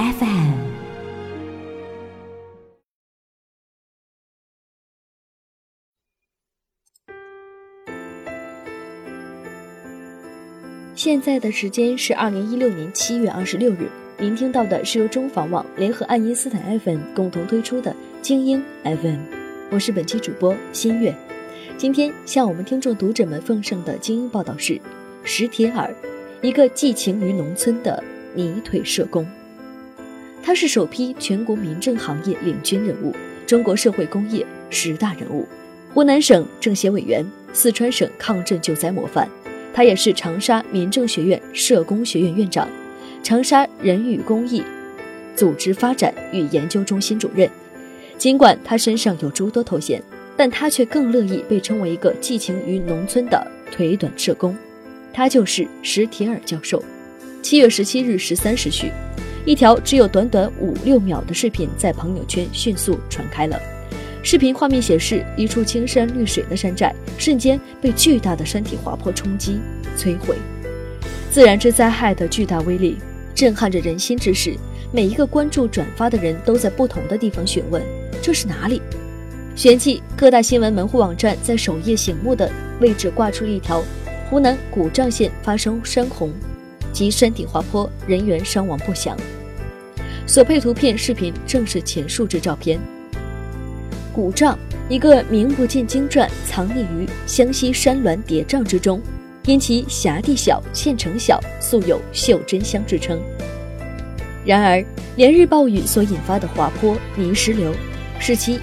FM》。现在的时间是二零一六年七月二十六日。您听到的是由中房网联合爱因斯坦 FM 共同推出的精英 FM，我是本期主播新月。今天向我们听众读者们奉上的精英报道是：石铁尔，一个寄情于农村的泥腿社工。他是首批全国民政行业领军人物，中国社会工业十大人物，湖南省政协委员，四川省抗震救灾模范。他也是长沙民政学院社工学院院长，长沙人与公益组织发展与研究中心主任。尽管他身上有诸多头衔，但他却更乐意被称为一个寄情于农村的腿短社工。他就是石铁尔教授。七月十七日十三时许，一条只有短短五六秒的视频在朋友圈迅速传开了。视频画面显示，一处青山绿水的山寨瞬间被巨大的山体滑坡冲击摧毁。自然之灾害的巨大威力震撼着人心之时，每一个关注转发的人都在不同的地方询问：这是哪里？旋即，各大新闻门户网站在首页醒目的位置挂出一条：湖南古丈县发生山洪及山体滑坡，人员伤亡不详。所配图片、视频正是前述之照片。古丈，一个名不见经传、藏匿于湘西山峦叠嶂之中，因其辖地小、县城小，素有“袖珍乡”之称。然而，连日暴雨所引发的滑坡泥石流，使其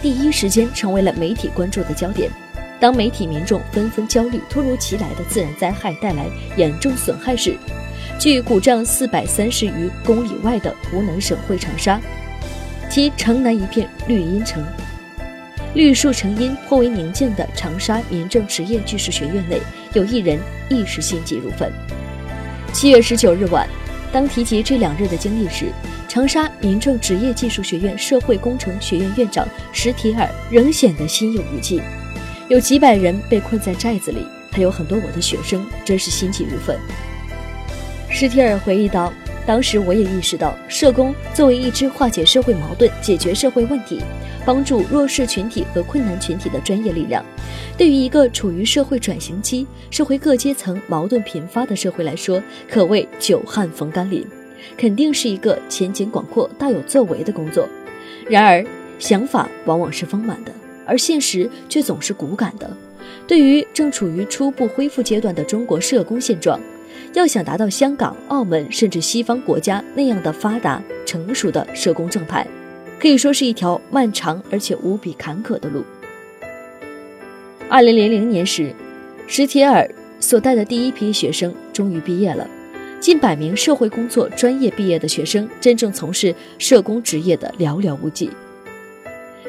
第一时间成为了媒体关注的焦点。当媒体民众纷纷焦虑突如其来的自然灾害带来严重损害时，距古丈四百三十余公里外的湖南省会长沙，其城南一片绿荫城。绿树成荫、颇为宁静的长沙民政职业技术学院内，有一人一时心急如焚。七月十九日晚，当提及这两日的经历时，长沙民政职业技术学院社会工程学院院长石铁尔仍显得心有余悸。有几百人被困在寨子里，还有很多我的学生，真是心急如焚。施提尔回忆道：“当时我也意识到，社工作为一支化解社会矛盾、解决社会问题。”帮助弱势群体和困难群体的专业力量，对于一个处于社会转型期、社会各阶层矛盾频发的社会来说，可谓久旱逢甘霖，肯定是一个前景广阔、大有作为的工作。然而，想法往往是丰满的，而现实却总是骨感的。对于正处于初步恢复阶段的中国社工现状，要想达到香港、澳门甚至西方国家那样的发达成熟的社工正派，可以说是一条漫长而且无比坎坷的路。二零零零年时，石铁尔所带的第一批学生终于毕业了，近百名社会工作专业毕业的学生，真正从事社工职业的寥寥无几。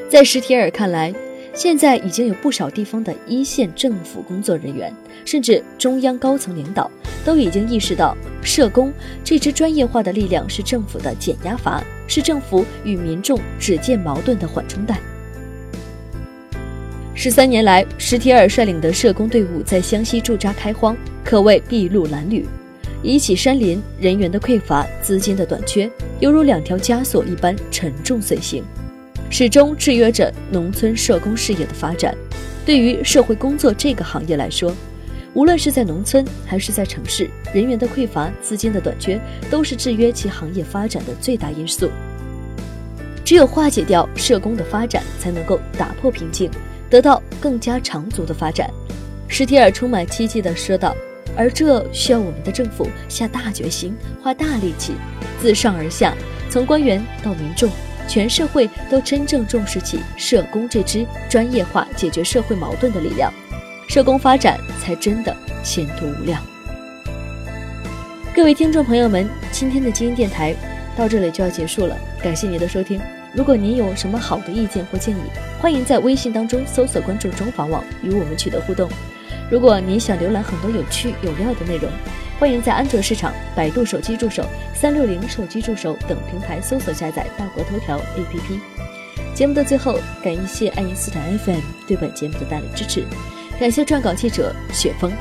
在石铁尔看来，现在已经有不少地方的一线政府工作人员，甚至中央高层领导，都已经意识到，社工这支专业化的力量是政府的减压阀，是政府与民众止见矛盾的缓冲带。十三年来，史铁尔率领的社工队伍在湘西驻扎开荒，可谓筚路蓝缕。一起山林，人员的匮乏，资金的短缺，犹如两条枷锁一般沉重随行。始终制约着农村社工事业的发展。对于社会工作这个行业来说，无论是在农村还是在城市，人员的匮乏、资金的短缺，都是制约其行业发展的最大因素。只有化解掉社工的发展，才能够打破瓶颈，得到更加长足的发展。史铁尔充满期冀地说道：“而这需要我们的政府下大决心，花大力气，自上而下，从官员到民众。”全社会都真正重视起社工这支专业化解决社会矛盾的力量，社工发展才真的前途无量。各位听众朋友们，今天的精英电台到这里就要结束了，感谢您的收听。如果您有什么好的意见或建议，欢迎在微信当中搜索关注中法网，与我们取得互动。如果您想浏览很多有趣有料的内容，欢迎在安卓市场、百度手机助手、三六零手机助手等平台搜索下载大国头条 APP。节目的最后，感谢爱因斯坦 FM 对本节目的大力支持，感谢撰稿记者雪峰。